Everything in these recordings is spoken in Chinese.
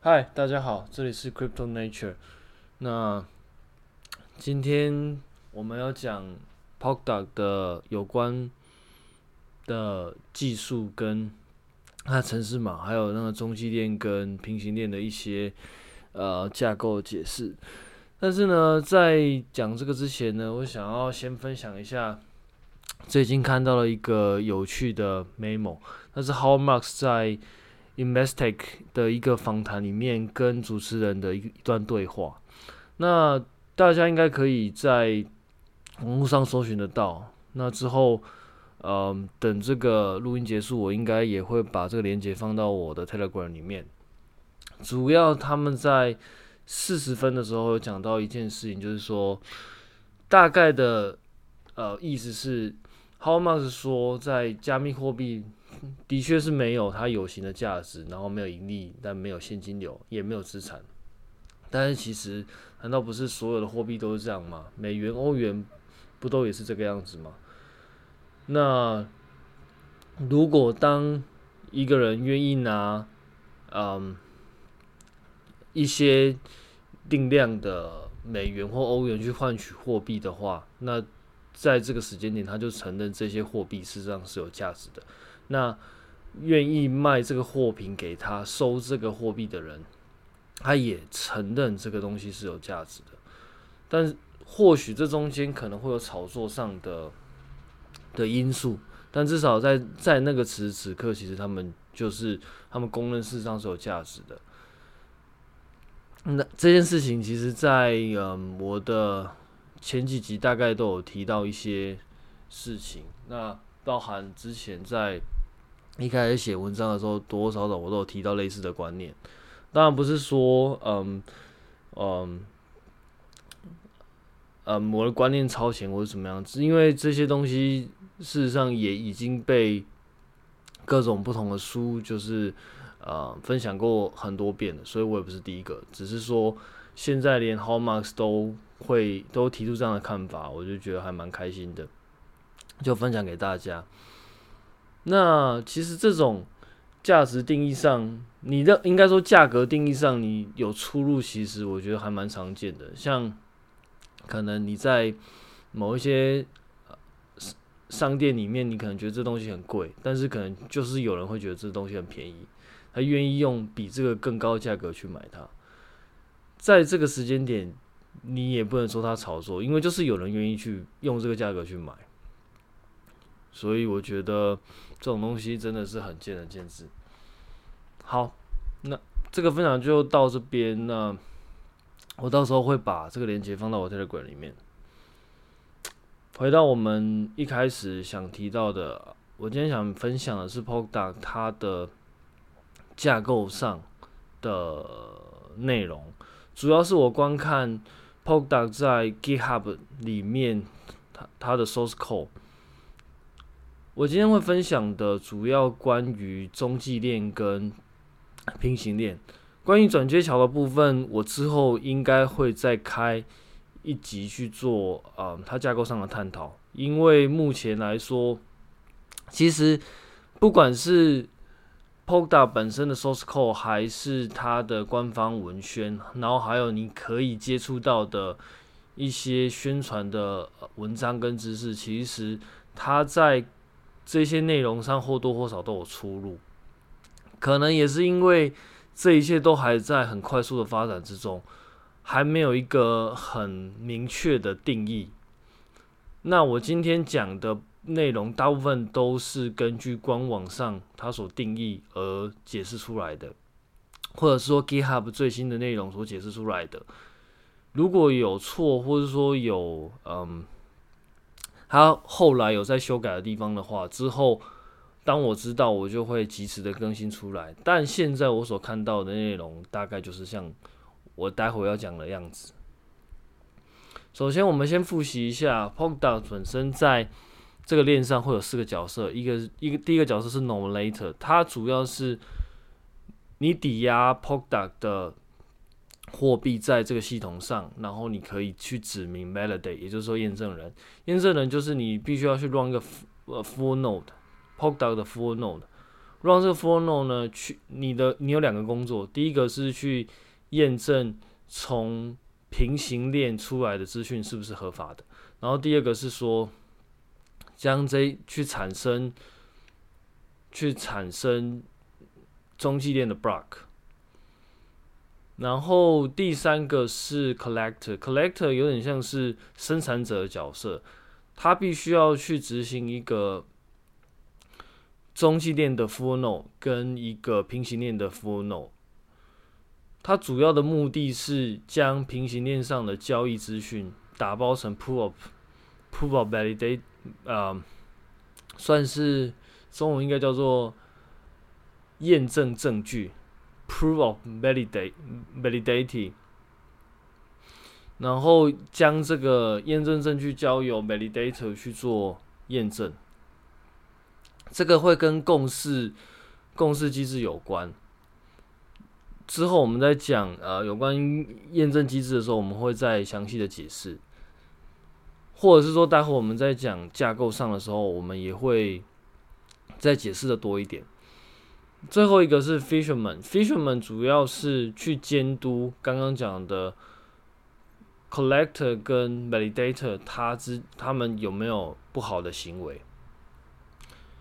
嗨，大家好，这里是 Crypto Nature。那今天我们要讲 Polkadot 的有关的技术跟它的程式码，还有那个中继链跟平行链的一些呃架构解释。但是呢，在讲这个之前呢，我想要先分享一下最近看到了一个有趣的 memo，那是 How Marks 在 Investec 的一个访谈里面跟主持人的一一段对话，那大家应该可以在网络上搜寻得到。那之后，嗯、等这个录音结束，我应该也会把这个链接放到我的 Telegram 里面。主要他们在四十分的时候有讲到一件事情，就是说大概的呃意思是，How Much 说在加密货币。的确是没有它有形的价值，然后没有盈利，但没有现金流，也没有资产。但是其实，难道不是所有的货币都是这样吗？美元、欧元不都也是这个样子吗？那如果当一个人愿意拿嗯一些定量的美元或欧元去换取货币的话，那在这个时间点，他就承认这些货币事实上是有价值的。那愿意卖这个货品给他收这个货币的人，他也承认这个东西是有价值的。但或许这中间可能会有炒作上的的因素，但至少在在那个此时此刻，其实他们就是他们公认事实上是有价值的。那这件事情，其实在嗯我的前几集大概都有提到一些事情，那包含之前在。一开始写文章的时候，多多少少我都有提到类似的观念。当然不是说，嗯嗯嗯，我的观念超前或者怎么样子，因为这些东西事实上也已经被各种不同的书就是呃分享过很多遍了，所以我也不是第一个。只是说现在连 Howard Marks 都会都提出这样的看法，我就觉得还蛮开心的，就分享给大家。那其实这种价值定义上，你的应该说价格定义上，你有出入，其实我觉得还蛮常见的。像可能你在某一些商店里面，你可能觉得这东西很贵，但是可能就是有人会觉得这东西很便宜，他愿意用比这个更高的价格去买它。在这个时间点，你也不能说它炒作，因为就是有人愿意去用这个价格去买。所以我觉得这种东西真的是很见仁见智。好，那这个分享就到这边。那我到时候会把这个链接放到我 Telegram 里面。回到我们一开始想提到的，我今天想分享的是 Poda 它的架构上的内容，主要是我观看 Poda 在 GitHub 里面它它的 Source Code。我今天会分享的主要关于中继链跟平行链，关于转接桥的部分，我之后应该会再开一集去做啊、它架构上的探讨。因为目前来说，其实不管是 Polkadot 本身的 source code，还是它的官方文宣，然后还有你可以接触到的一些宣传的文章跟知识，其实它在这些内容上或多或少都有出入，可能也是因为这一切都还在很快速的发展之中，还没有一个很明确的定义。那我今天讲的内容大部分都是根据官网上它所定义而解释出来的，或者说 GitHub 最新的内容所解释出来的。如果有错，或者说有嗯。他后来有在修改的地方的话，之后当我知道，我就会及时的更新出来。但现在我所看到的内容，大概就是像我待会要讲的样子。首先，我们先复习一下 Polkadot 本身在这个链上会有四个角色，一个一个第一个角色是 Nominator，它主要是你抵押 Polkadot 的。货币在这个系统上，然后你可以去指明 validate，也就是说验证人。验证人就是你必须要去 run 一个呃 full node，Polkadot 的 full node，run 这个 full node 呢，去你的你有两个工作，第一个是去验证从平行链出来的资讯是不是合法的，然后第二个是说将这去产生去产生中继链的 block，然后第三个是 collector，collector 有点像是生产者的角色，他必须要去执行一个。中继链的 full node 跟一个平行链的 full node，它主要的目的是将平行链上的交易资讯打包成 proof of proof of validate，呃，算是中文应该叫做验证证据 proof of validate validity，然后将这个验证证据交由 validator 去做验证。这个会跟共识、共识机制有关。之后我们在讲呃有关验证机制的时候，我们会再详细的解释，或者是说待会我们在讲架构上的时候，我们也会再解释的多一点。最后一个是 fisherman，fisherman 主要是去监督刚刚讲的 collector 跟 validator，他之他们有没有不好的行为。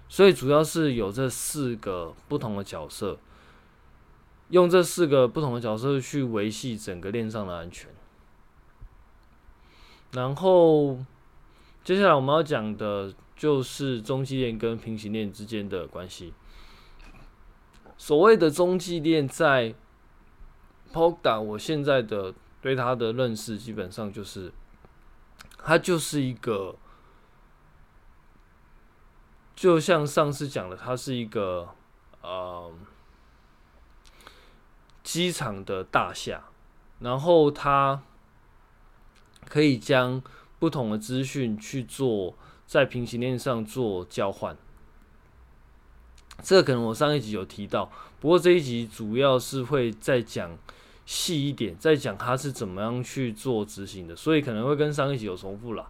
所以主要是有这四个不同的角色，用这四个不同的角色去维系整个链上的安全。然后接下来我们要讲的就是中继链跟平行链之间的关系。所谓的中继链在 Polka，我现在的对它的认识基本上就是，它就是一个。就像上次讲的，它是一个呃机场的大厦，然后它可以将不同的资讯去做在平行链上做交换。这个可能我上一集有提到，不过这一集主要是会再讲细一点，再讲它是怎么样去做执行的，所以可能会跟上一集有重复啦。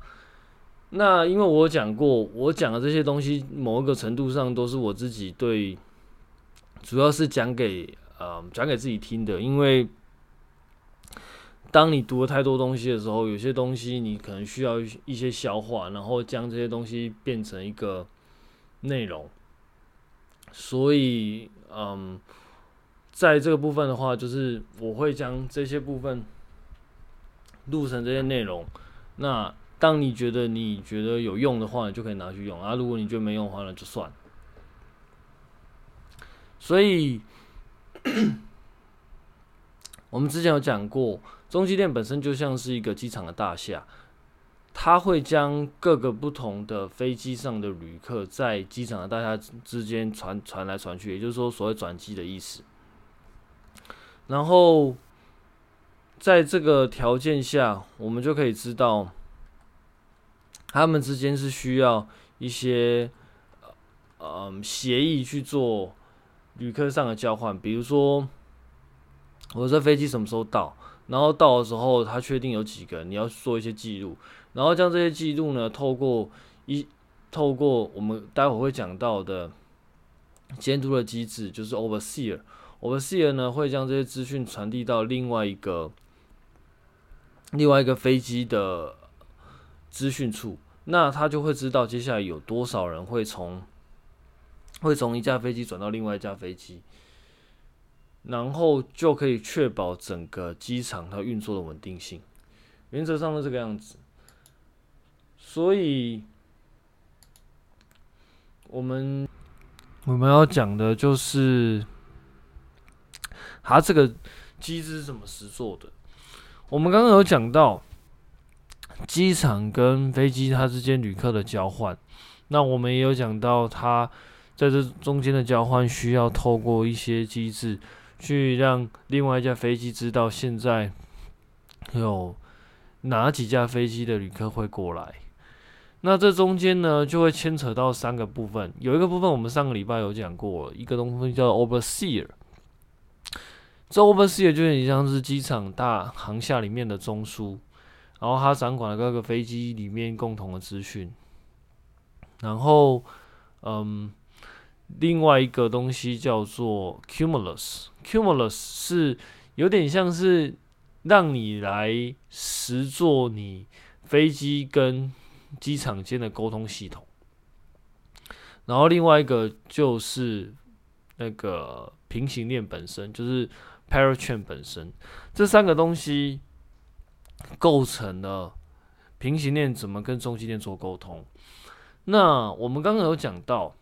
那因为我讲过，我讲的这些东西，某一个程度上都是我自己对，主要是讲给呃讲给自己听的。因为当你读了太多东西的时候，有些东西你可能需要一些消化，然后将这些东西变成一个内容。所以，嗯，在这个部分的话，就是我会将这些部分录成这些内容。那当你觉得你觉得有用的话，你就可以拿去用啊。如果你觉得没用的话，那就算。所以，我们之前有讲过，中继链本身就像是一个机场的大厦，它会将各个不同的飞机上的旅客在机场的大厦之间传传来传去，也就是说，所谓转机的意思。然后，在这个条件下，我们就可以知道。他们之间是需要一些呃协议去做旅客上的交换，比如说我这飞机什么时候到，然后到的时候他确定有几个，你要做一些记录，然后将这些记录呢，透过一透过我们待会会讲到的监督的机制，就是 overseer，overseer 呢会将这些资讯传递到另外一个另外一个飞机的。资讯处，那他就会知道接下来有多少人会从会从一架飞机转到另外一架飞机，然后就可以确保整个机场它运作的稳定性。原则上是这个样子，所以我们我们要讲的就是它这个机制是怎么实做的。我们刚刚有讲到。机场跟飞机它之间旅客的交换，那我们也有讲到，它在这中间的交换需要透过一些机制，去让另外一架飞机知道现在有哪几架飞机的旅客会过来。那这中间呢，就会牵扯到三个部分，有一个部分我们上个礼拜有讲过，一个东西叫 overseer。这 overseer 就有点像是机场大航厦里面的中枢。然后他掌管了各个飞机里面共同的资讯，然后，嗯，另外一个东西叫做 Cumulus，Cumulus 是有点像是让你来实做你飞机跟机场间的沟通系统。然后另外一个就是那个平行链本身，就是 parachain 本身，这三个东西构成了平行链怎么跟中继链做沟通。那我们刚刚有讲到，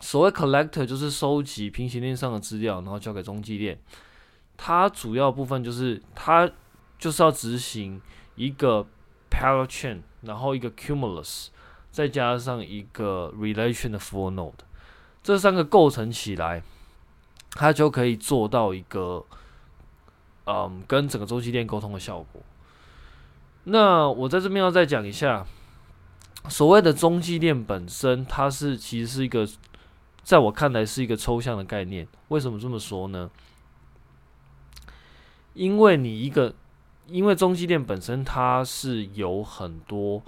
所谓 Collector 就是收集平行链上的资料，然后交给中继链。它主要部分就是它就是要执行一个 parachain 然后一个 Cumulus。再加上一个 relation 的 full node，这三个构成起来，它就可以做到一个，嗯，跟整个周期链沟通的效果。那我在这边要再讲一下，所谓的中继链本身，它是其实是一个，在我看来是一个抽象的概念。为什么这么说呢？因为你一个，因为中继链本身它是有很多。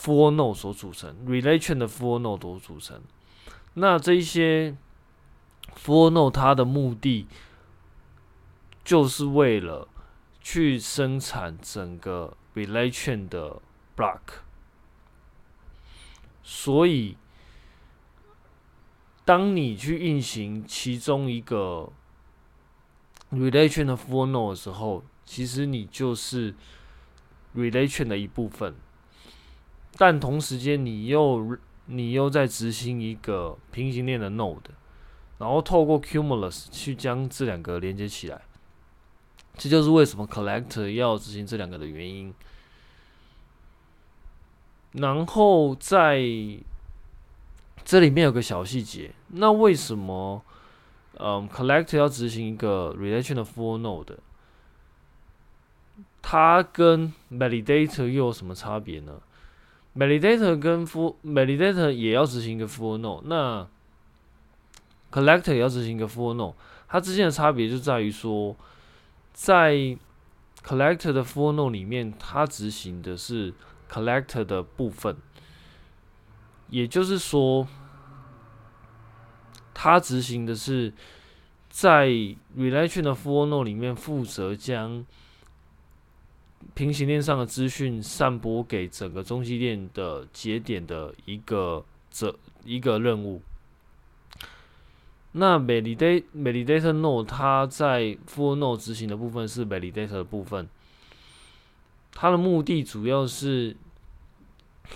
four node 所组成，relation 的 four node 所组成。那这一些 four node 它的目的，就是为了去生产整个 relation 的 block。所以，当你去运行其中一个 relation 的 full node 的时候，其实你就是 relation 的一部分。但同时间，你又你又在执行一个平行链的 node，然后透过 cumulus 去将这两个连接起来，这就是为什么 collector 要执行这两个的原因。然后在这里面有个小细节，那为什么嗯，collect 要执行一个 relation 的 full node？它跟 validator 又有什么差别呢？Validator 跟 For Validator 也要执行一个 full node，那 Collector 也要执行一个 full node，它之间的差别就在于说，在 Collector 的 full node 里面，它执行的是 Collector 的部分，也就是说，它执行的是在 Relation 的 for node 里面负责将平行链上的资讯散播给整个中继链的节点的一个这一个任务。那 validate validator node 它在 full node 执行的部分是 validator 的部分，它的目的主要是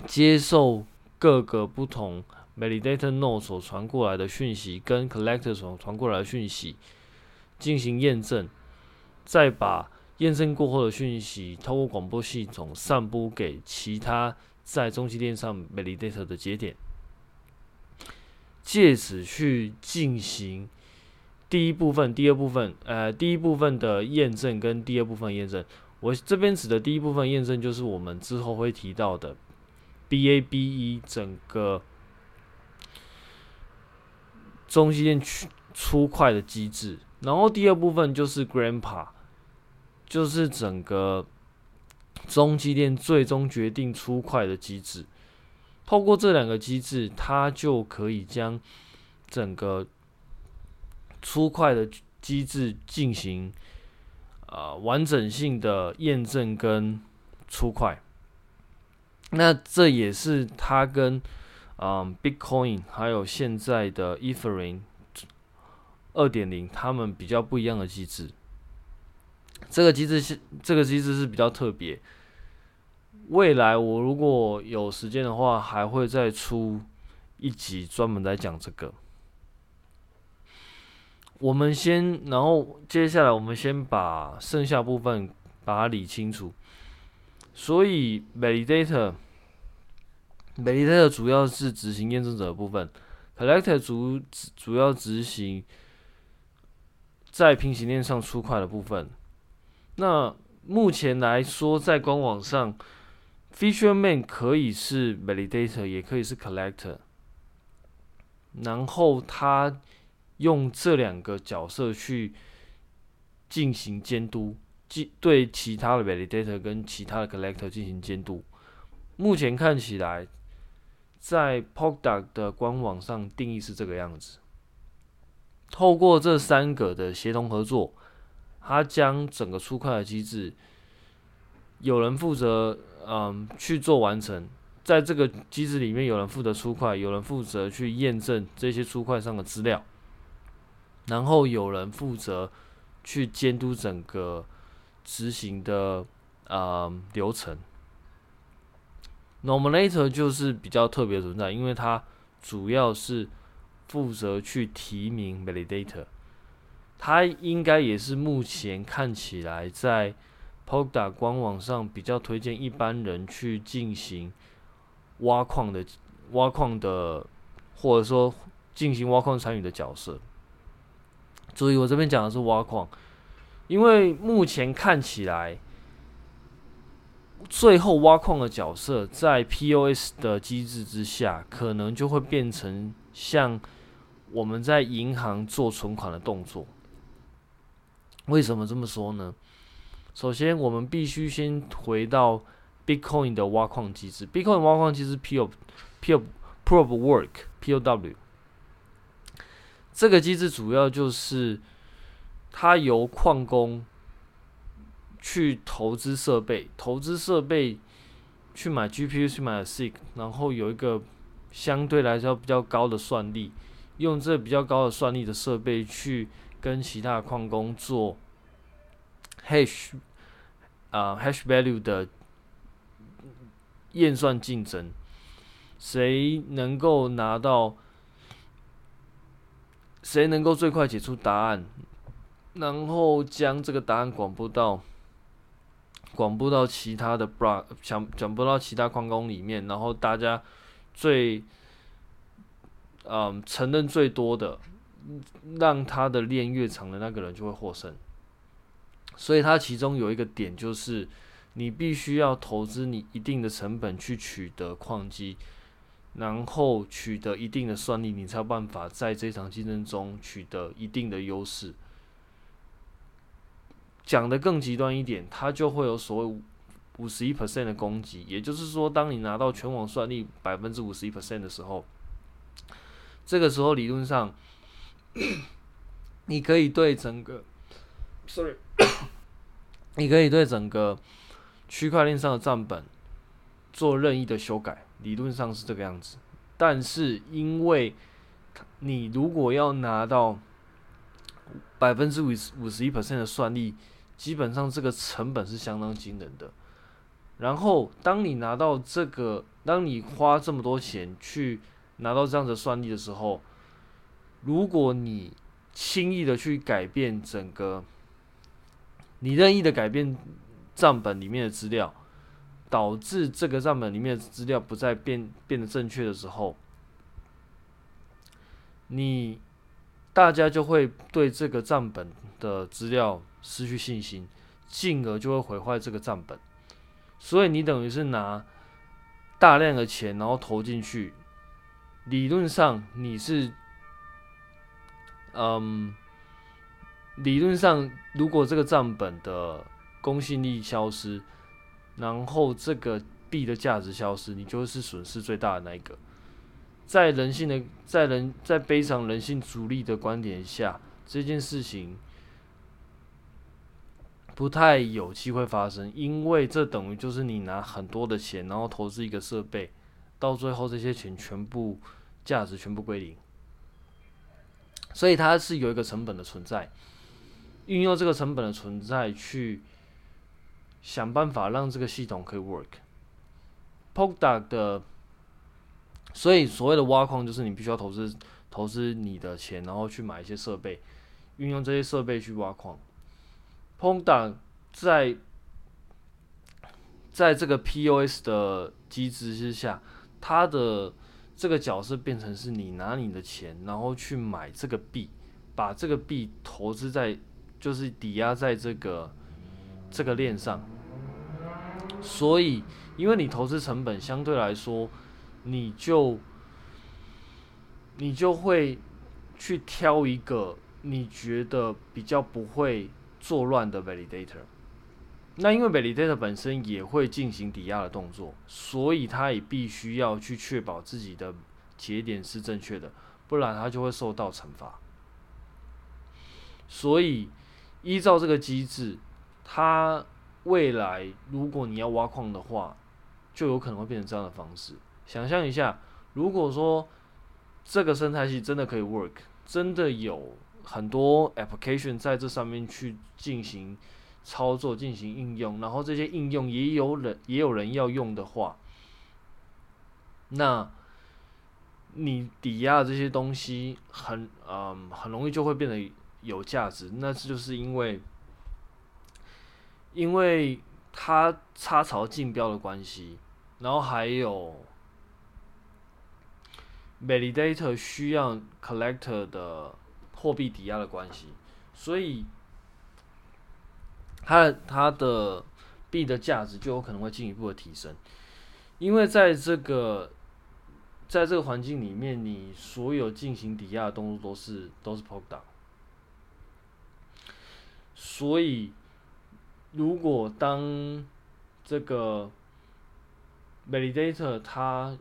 接受各个不同 validator node 所传过来的讯息，跟 collector 所传过来的讯息进行验证，再把。验证过后的讯息，透过广播系统散布给其他在中继链上 validator 的节点，借此去进行第一部分、第二部分，呃，第一部分的验证跟第二部分验证。我这边指的第一部分验证，就是我们之后会提到的 BABE 整个中继链出出块的机制，然后第二部分就是 Grandpa。就是整个中继链最终决定出块的机制，透过这两个机制，它就可以将整个出块的机制进行、呃、完整性的验证跟出块。那这也是它跟嗯、Bitcoin 还有现在的 Ethereum 二点零，他们比较不一样的机制。这个机制是这个机制是比较特别。未来我如果有时间的话，还会再出一集专门来讲这个。我们先，然后接下来我们先把剩下部分把它理清楚。所以，validator validator 主要是执行验证者的部分，collector 主主要执行在平行链上出块的部分。那目前来说，在官网上，Fisherman 可以是 Validator，也可以是 Collector。然后他用这两个角色去进行监督，对其他的 Validator 跟其他的 Collector 进行监督。目前看起来，在 Polkadot 的官网上定义是这个样子。透过这三个的协同合作，它将整个出块的机制，有人负责嗯去做完成，在这个机制里面，有人负责出块，有人负责去验证这些出块上的资料，然后有人负责去监督整个执行的嗯流程。Nominator 就是比较特别的存在，因为它主要是。负责去提名 validator，它应该也是目前看起来在 Polkadot 官网上比较推荐一般人去进行挖矿的挖矿的，或者说进行挖矿参与的角色。注意，我这边讲的是挖矿，因为目前看起来最后挖矿的角色在 POS 的机制之下，可能就会变成像。我们在银行做存款的动作，为什么这么说呢？首先，我们必须先回到 Bitcoin 的挖矿机制。Bitcoin 挖矿机制 PO PO Proof Work POW 这个机制主要就是它由矿工去投资设备，投资设备去买 GPU 去买 ASIC，然后有一个相对来说比较高的算力。用这比较高的算力的设备去跟其他矿工做 hash 啊、hash value 的验算竞争，谁能够拿到，谁能够最快解出答案，然后将这个答案广播到广播到其他的 block，想转播到其他矿工里面，然后大家最。嗯，承认最多的，让他的链越长的那个人就会获胜。所以它其中有一个点就是，你必须要投资你一定的成本去取得矿机，然后取得一定的算力，你才有办法在这场竞争中取得一定的优势。讲的更极端一点，它就会有所谓五十一 percent 的攻击，也就是说，当你拿到全网算力百分之五十一 percent 的时候。这个时候，理论上，你可以对整个，sorry，你可以对整个区块链上的账本做任意的修改，理论上是这个样子。但是，因为你如果要拿到百分之五十五十一 percent 的算力，基本上这个成本是相当惊人的。然后，当你拿到这个，当你花这么多钱去拿到这样的算力的时候，如果你轻易的去改变整个，你任意的改变账本里面的资料，导致这个账本里面的资料不再变变得正确的时候，你大家就会对这个账本的资料失去信心，进而就会毁坏这个账本。所以你等于是拿大量的钱，然后投进去。理论上你是，嗯，理论上如果这个账本的公信力消失，然后这个币的价值消失，你就是损失最大的那一个。在人性的，在人，在非常人性主义的观点下，这件事情不太有机会发生，因为这等于就是你拿很多的钱，然后投资一个设备。到最后，这些钱全部价值全部归零，所以它是有一个成本的存在。运用这个成本的存在去想办法让这个系统可以 work。Polkadot 的，所以所谓的挖矿就是你必须要投资投资你的钱，然后去买一些设备，运用这些设备去挖矿。Polkadot 在在这个 POS 的机制之下。他的这个角色变成是你拿你的钱，然后去买这个币，把这个币投资在，就是抵押在这个这个链上。所以，因为你投资成本相对来说，你就你就会去挑一个你觉得比较不会作乱的 validator。那因为 validator 本身也会进行抵押的动作，所以他也必须要去确保自己的节点是正确的，不然他就会受到惩罚。所以依照这个机制，他未来如果你要挖矿的话，就有可能会变成这样的方式。想象一下，如果说这个生态系真的可以 work，真的有很多 application 在这上面去进行操作、进行应用，然后这些应用也有人也有人要用的话，那你抵押这些东西很嗯很容易就会变得有价值。那这就是因为因为它插槽竞标的关系。然后还有 validator 需要 collector 的货币抵押的关系，所以它它的币的价值就有可能会进一步的提升，因为在这个在这个环境里面，你所有进行抵押的动作都是都是 POP 档所以如果当这个 Validator 它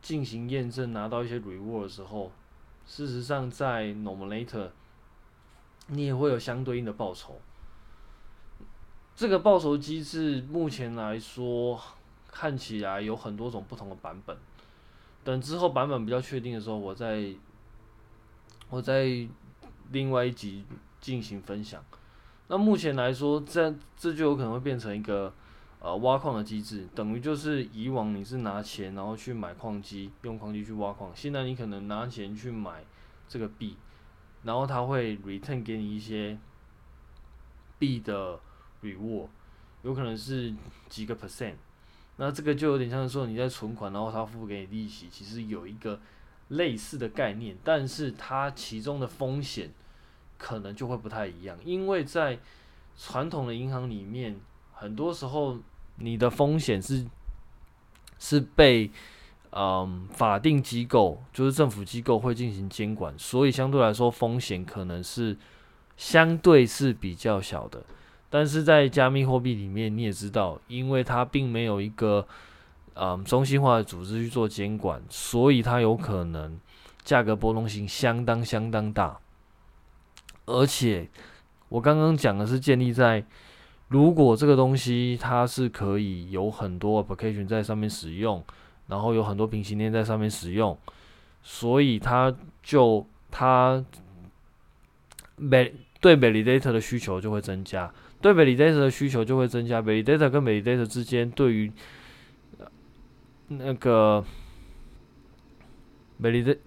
进行验证拿到一些 reward 的时候，事实上在 Nominator 你也会有相对应的报酬。这个报酬机制目前来说看起来有很多种不同的版本。等之后版本比较确定的时候，我再我再另外一集进行分享。那目前来说，这这就有可能会变成一个。呃，挖矿的机制等于就是以往你是拿钱然后去买矿机，用矿机去挖矿。现在你可能拿钱去买这个币，然后它会 return 给你一些币的 reward，有可能是几个 percent。那这个就有点像是说你在存款，然后它付给你利息，其实有一个类似的概念，但是它其中的风险可能就会不太一样，因为在传统的银行里面，很多时候。你的风险是是被嗯法定机构，就是政府机构会进行监管，所以相对来说风险可能是相对是比较小的。但是在加密货币里面，你也知道，因为它并没有一个嗯中心化的组织去做监管，所以它有可能价格波动性相当相当大。而且我刚刚讲的是建立在。如果这个东西它是可以有很多 application 在上面使用，然后有很多平行链在上面使用，所以它就它每对 validator 的需求就会增加，对 validator 的需求就会增加，validator 跟 validator 之间对于那个每笔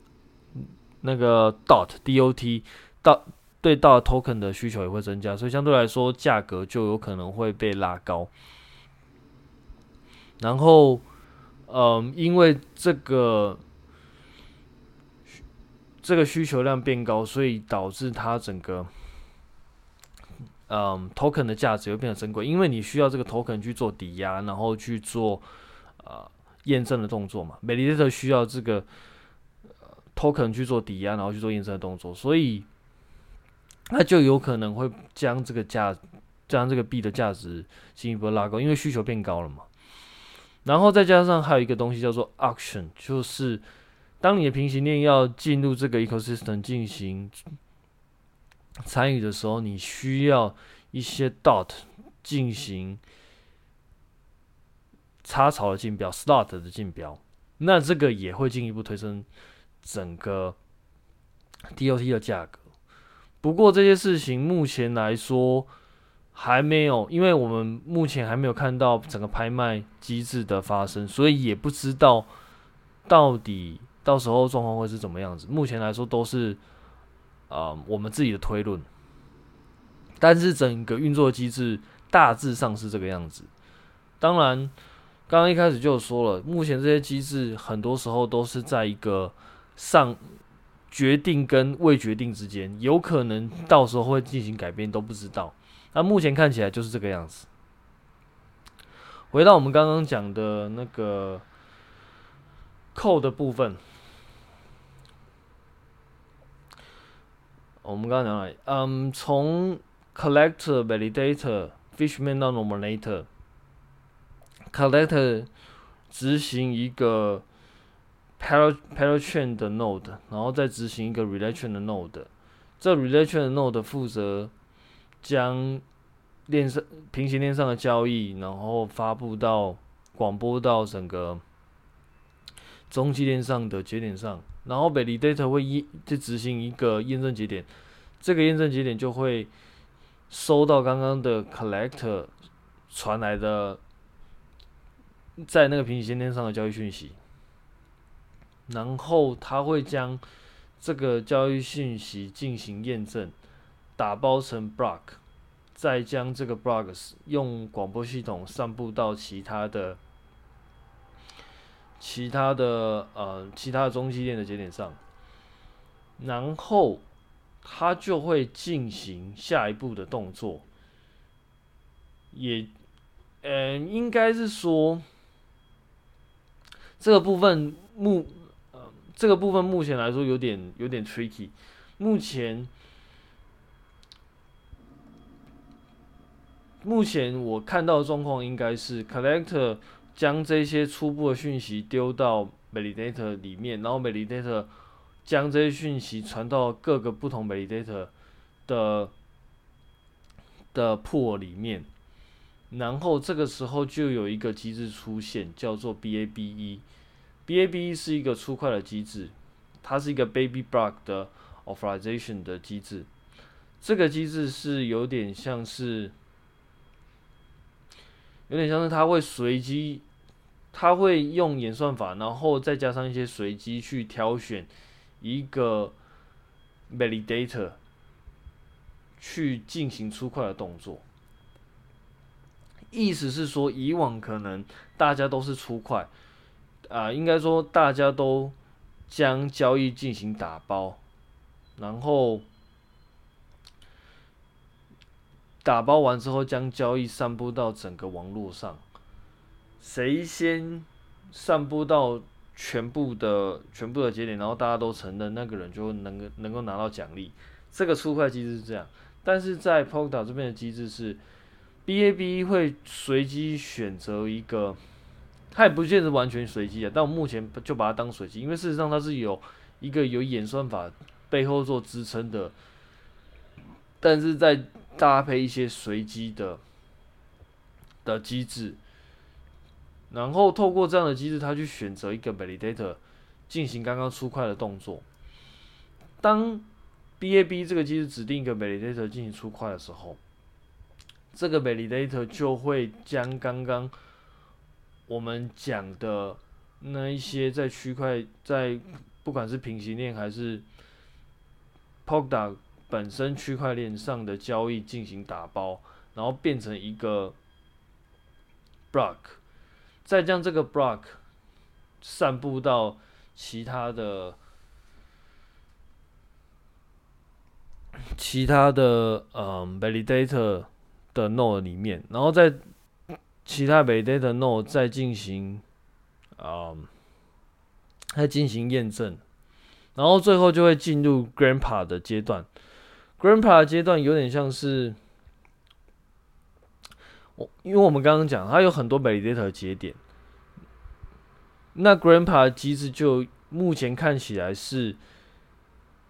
那个 dot dot dot 对到 token 的需求也会增加，所以相对来说价格就有可能会被拉高。然后，嗯，因为这个这个需求量变高，所以导致它整个嗯 token 的价值又变得珍贵，因为你需要这个 token 去做抵押，然后去做呃验证的动作嘛。Validator 需要这个 token 去做抵押，然后去做验证的动作，所以。那就有可能会将这个价，将这个币的价值进一步拉高，因为需求变高了嘛。然后再加上还有一个东西叫做 auction，就是当你的平行链要进入这个 ecosystem 进行参与的时候，你需要一些 dot 进行插槽的竞标，slot 的竞标，那这个也会进一步推升整个 DOT 的价格。不过这些事情目前来说还没有，因为我们目前还没有看到整个拍卖机制的发生，所以也不知道到底到时候状况会是怎么样子。目前来说都是啊、我们自己的推论，但是整个运作机制大致上是这个样子。当然，刚刚一开始就说了，目前这些机制很多时候都是在一个上。决定跟未决定之间，有可能到时候会进行改变，都不知道。那目前看起来就是这个样子。回到我们刚刚讲的那个 code 的部分，我们刚刚讲了，嗯，从 collector、validator、Fishman 到 Nominator，Collector 执行一个 Parallel chain 的 Node，然后再执行一个 Relay Chain 的 Node。这 Relay Chain 的 Node 负责将链上平行链上的交易，然后发布到广播到整个中继链上的节点上，然后 Validator 会一就执行一个验证节点，这个验证节点就会收到刚刚的 Collector 传来的在那个平行线上的交易讯息，然后他会将这个交易信息进行验证，打包成 block，再将这个 blocks 用广播系统散布到其他的。其他的呃，其他的中继链的节点上，然后他就会进行下一步的动作，也，呃，应该是说这个部分目，这个部分目前来说有点有点 tricky。目前，目前我看到的状况应该是 collector。将这些初步的讯息丢到 validator 里面，然后 validator 将这些讯息传到各个不同 validator 的的 pool 里面，然后这个时候就有一个机制出现，叫做 BABE。B A B 是一个出块的机制，它是一个 baby block 的 authorization 的机制。这个机制是有点像是。有点像是它会随机，它会用演算法，然后再加上一些随机去挑选一个 validator 去进行出块的动作。意思是说，以往可能大家都是出块，啊、应该说大家都将交易进行打包，然后。打包完之后，将交易散布到整个网络上。谁先散布到全部的全部的节点，然后大家都承认，那个人就能能够拿到奖励。这个出块机制是这样，但是在 p o k a d o 这边的机制是，BAB 会随机选择一个，它也不见得完全随机啊，但我目前就把它当随机，因为事实上它是有一个有演算法背后做支撑的，但是在搭配一些随机的的机制，然后透过这样的机制，它去选择一个 validator 进行刚刚出块的动作。当 BAB 这个机制指定一个 validator 进行出块的时候，这个 validator 就会将刚刚我们讲的那一些在区块在不管是平行链还是 POD 本身区块链上的交易进行打包，然后变成一个 block，再将这个 block 散布到其他的其他的嗯 validator 的 node 里面，然后再其他 validator node 再进行嗯再进行验证，然后最后就会进入 Grandpa 的阶段。Grandpa 阶段有点像是我，因为我们刚刚讲，它有很多 validator 节点，那 Grandpa 的机制就目前看起来是，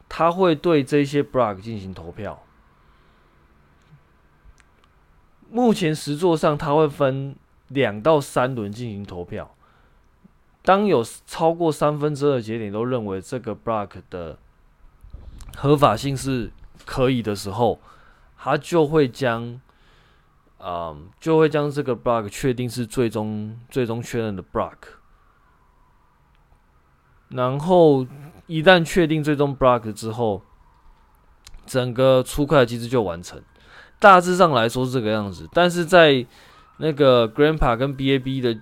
它会对这些 block 进行投票。目前实座上，它会分两到三轮进行投票。当有超过三分之二的节点都认为这个 block 的合法性是可以的时候，他就会将，嗯，就会将这个 block 确定是最终最终确认的 block。然后一旦确定最终 block 之后，整个出块的机制就完成。大致上来说是这个样子，但是在那个 Grandpa 跟 BAB 的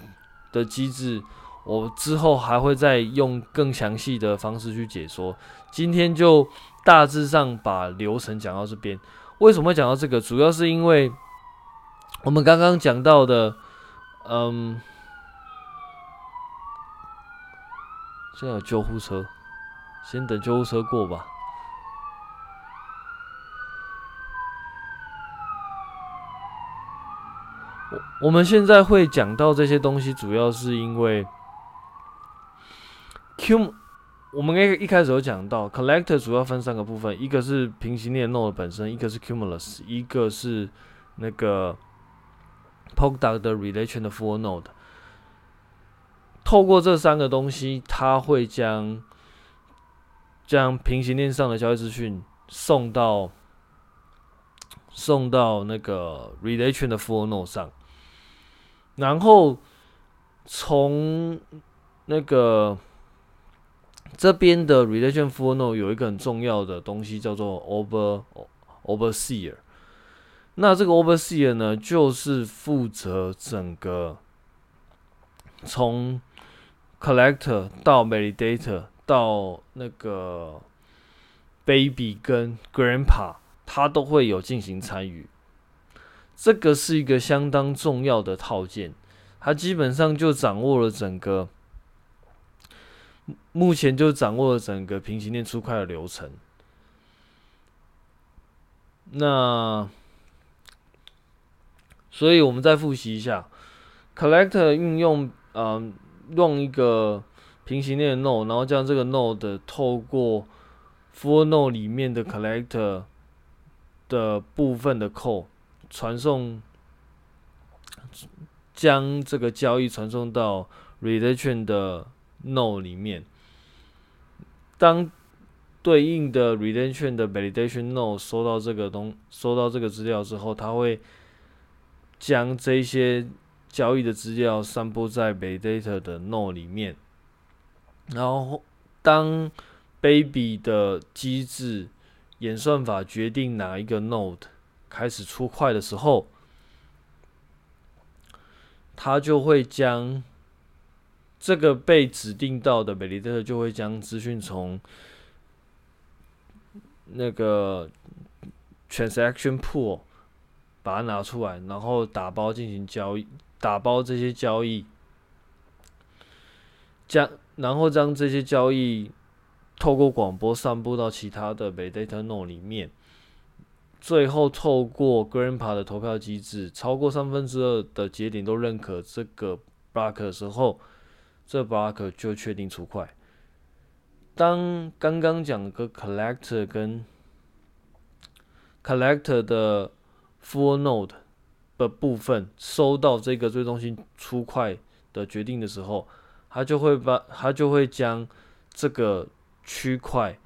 的机制，我之后还会再用更详细的方式去解说。今天就。大致上把流程讲到这边，为什么会讲到这个？主要是因为我们刚刚讲到的，嗯，现在有救护车，先等救护车过吧。我们现在会讲到这些东西，主要是因为 Q，我们一一开始有讲到 Collector 主要分三个部分，一个是平行链 Node 本身，一个是 Cumulus，一个是那个 Polkadot 的 Relation 的 for Node。透过这三个东西，它会将将平行链上的交易资讯送到送到那个 Relation 的 for Node 上，然后从那个这边的 Relation f o r n o 有一个很重要的东西叫做 Over Overseer。那这个 Overseer 呢，就是负责整个从 Collector 到 Validator 到那个 Baby 跟 Grandpa，它都会有进行参与。这个是一个相当重要的套件，它基本上就掌握了整个，目前就掌握了整个平行链出块的流程。那，所以我们再复习一下，Collector 运用，嗯。用一个平行链的 node，然后将这个 node 透过 f u r Node 里面的 collector 的部分的 code 传送，将这个交易传送到 relation 的 node 里面。当对应的 relation 的 validation node 收到这个东收到这个资料之后，它会将这些。交易的资料散布在 validator 的 node 里面，然后当 baby 的机制演算法决定哪一个 node 开始出块的时候，它就会将这个被指定到的 validator 就会将资讯从那个 transaction pool 把它拿出来，然后打包进行交易。打包这些交易，将然后将这些交易透过广播散布到其他的 validator node 里面，最后透过 Grandpa 的投票机制，超过三分之二的节点都认可这个 block 的时候，这 block 就确定出块。当刚刚讲个 collector 跟 collector 的 full node。的部分收到这个最中心出块的决定的时候，他就会把他就会将这个区块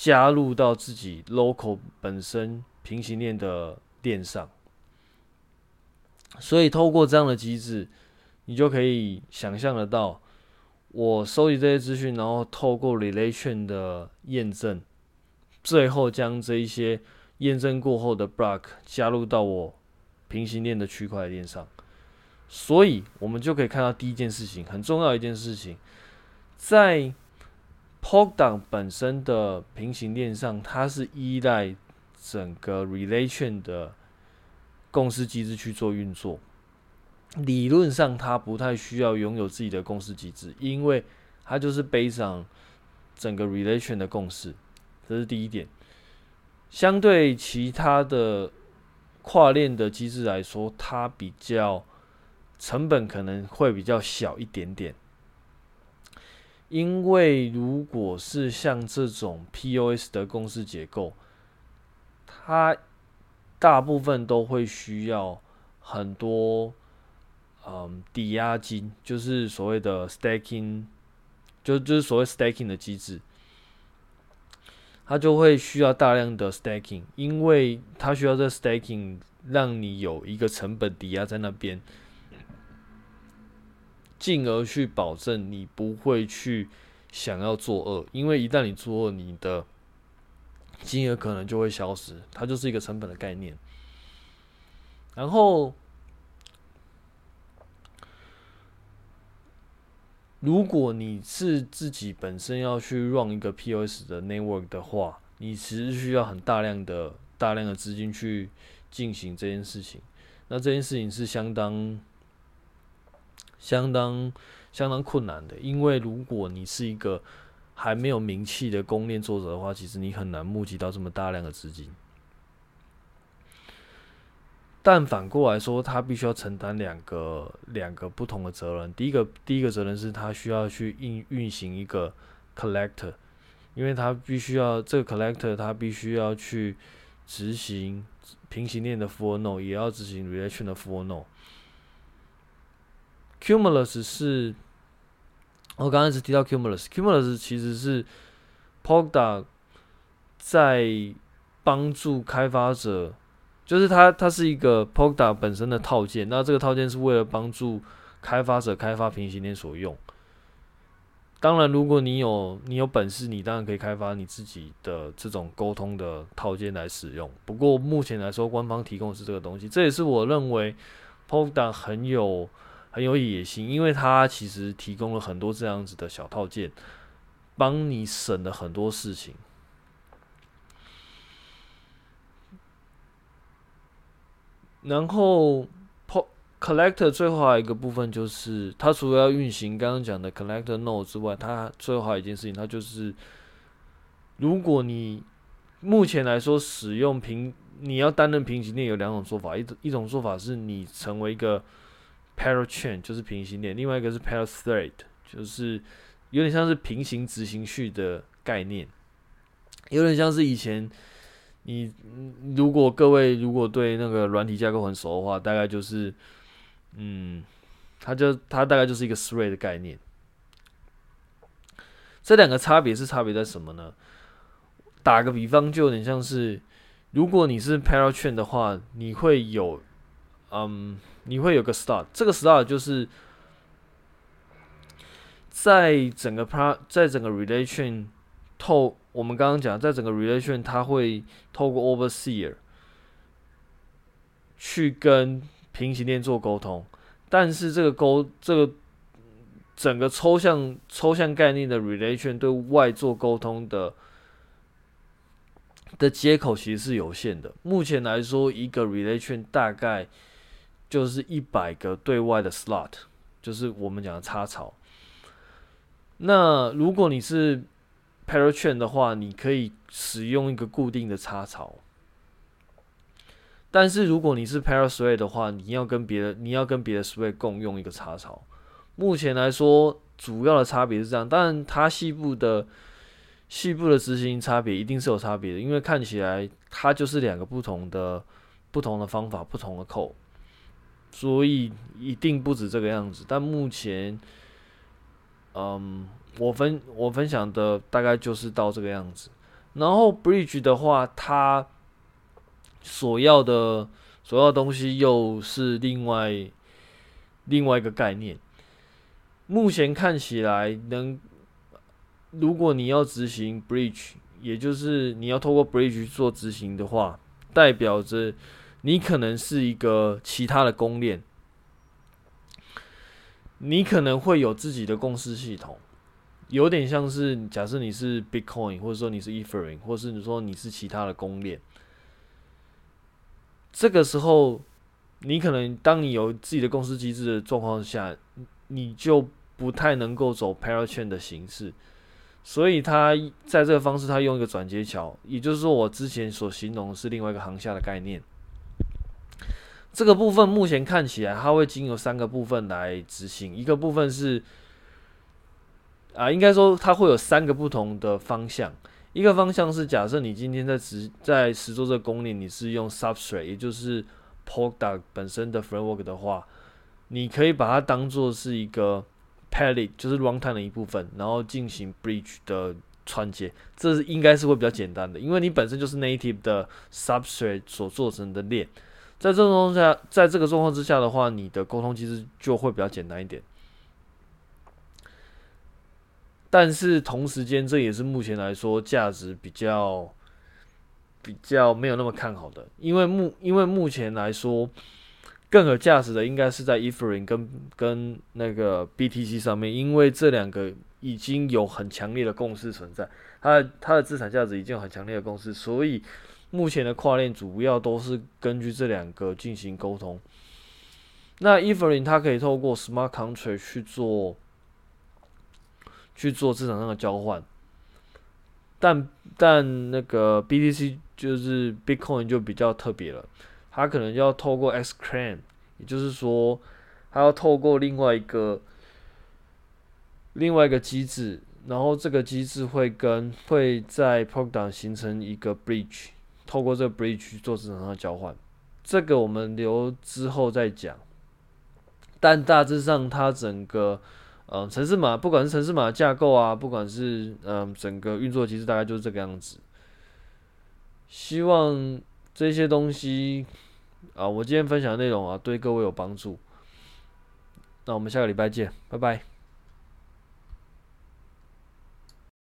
加入到自己 local 本身平行链的链上。所以透过这样的机制，你就可以想象得到，我收集这些资讯，然后透过 relation 的验证，最后将这一些。验证过后的 block 加入到我平行链的区块链上，所以我们就可以看到第一件事情，很重要一件事情，在 Polkadot 本身的平行链上，它是依赖整个 relation 的共识机制去做运作。理论上，它不太需要拥有自己的共识机制，因为它就是背上整个 relation 的共识，这是第一点。相对其他的跨链的机制来说，它比较成本可能会比较小一点点。因为如果是像这种 POS 的公司结构，它大部分都会需要很多嗯抵押金，就是所谓的 staking，就就是所谓 staking 的机制。它就会需要大量的 staking，因为它需要这 staking 让你有一个成本抵押在那边，进而去保证你不会去想要作恶，因为一旦你作恶，你的金额可能就会消失，它就是一个成本的概念。然后。如果你是自己本身要去 run 一个 POS 的 network 的话，你其实需要很大量的大量的资金去进行这件事情。那这件事情是相当相当相当困难的，因为如果你是一个还没有名气的公链作者的话，其实你很难募集到这么大量的资金。但反过来说，他必须要承担两个两个不同的责任。第一个第一个责任是他需要去运运行一个 collector，因为他必须要这个 collector 他必须要去执行平行链的 for no，也要执行 relation 的 for no。Cumulus 是，我刚开始提到 Cumulus，Cumulus 其实是 Polkadot 在帮助开发者，就是它它是一个 Polkadot 本身的套件，那这个套件是为了帮助开发者开发平行链所用。当然，如果你有你有本事，你当然可以开发你自己的这种沟通的套件来使用。不过目前来说，官方提供的是这个东西，这也是我认为 Polkadot 很有。很有野心，因为它其实提供了很多这样子的小套件，帮你省了很多事情。然后，Collector 最后一个部分就是，它除了要运行刚刚讲的 Collector Node 之外，它最后还有一件事情，它就是，如果你目前来说使用平，你要担任平行链有两种做法，一种一种做法是你成为一个。Parallel chain 就是平行链，另外一个是 Parallel thread，就是有点像是平行执行序的概念，有点像是以前你如果各位如果对那个软体架构很熟的话，大概就是嗯，它就它大概就是一个 thread 的概念。这两个差别是差别在什么呢？打个比方，就有点像是如果你是 Parallel chain 的话，你会有嗯。你会有个 start，这个 start 就是在整个 part，在整个 relation 透，我们刚刚讲，在整个 relation，它会透过 overseer 去跟平行链做沟通，但是这个沟，这个整个抽象抽象概念的 relation 对外做沟通的的接口其实是有限的。目前来说，一个 relation 大概。就是一百个对外的 slot，就是我们讲的插槽。那如果你是 Parachain 的话，你可以使用一个固定的插槽。但是如果你是 parallel thread 的话，你要跟别的你要跟别的 thread 共用一个插槽。目前来说，主要的差别是这样，但它细部的细部的执行差别一定是有差别的，因为看起来它就是两个不同的不同的方法，不同的扣。所以一定不止这个样子，但目前，嗯，我分我分享的大概就是到这个样子。然后 Bridge 的话，它所要的所要的东西又是另外另外一个概念。目前看起来能，如果你要执行 Bridge，也就是你要透过 Bridge 做执行的话，代表着。你可能是一个其他的公链，你可能会有自己的共识系统，有点像是假设你是 Bitcoin，或者说你是 Ethereum，或是你说你是其他的公链。这个时候，你可能当你有自己的共识机制的状况下，你就不太能够走 Parallel chain 的形式。所以他在这个方式，他用一个转接桥，也就是说，我之前所形容的是另外一个行下的概念。这个部分目前看起来，它会经由三个部分来执行。一个部分是，啊，应该说它会有三个不同的方向。一个方向是，假设你今天在实在实做这个公链，你是用 Substrate，也就是 Polkadot 本身的 Framework 的话，你可以把它当做是一个 Palette，就是 Runtime 的一部分，然后进行 Bridge 的串接。这是应该是会比较简单的，因为你本身就是 Native 的 Substrate 所做成的链。在这种状况下，在这个状况之下的话，你的沟通其实就会比较简单一点。但是同时间，这也是目前来说价值比较比较没有那么看好的，因为目因为目前来说更有价值的应该是在 Ethereum 跟跟那个 BTC 上面，因为这两个已经有很强烈的共识存在，它它的资产价值已经有很强烈的共识，所以。目前的跨链主要都是根据这两个进行沟通。那 Ethereum 它可以透过 Smart Contract 去做去做市场上的交换，但但那个 BTC 就是 Bitcoin 就比较特别了，它可能要透过 Xclaim，也就是说，它要透过另外一个另外一个机制，然后这个机制会跟会在 p r o d u c t 形成一个 bridge，透过这个 bridge 去做市场上的交换。这个我们留之后再讲。但大致上，它整个嗯、呃，程式码不管是城市码架构啊，不管是嗯、整个运作机制，大概就是这个样子。希望这些东西啊，我今天分享的内容啊，对各位有帮助。那我们下个礼拜见，拜拜。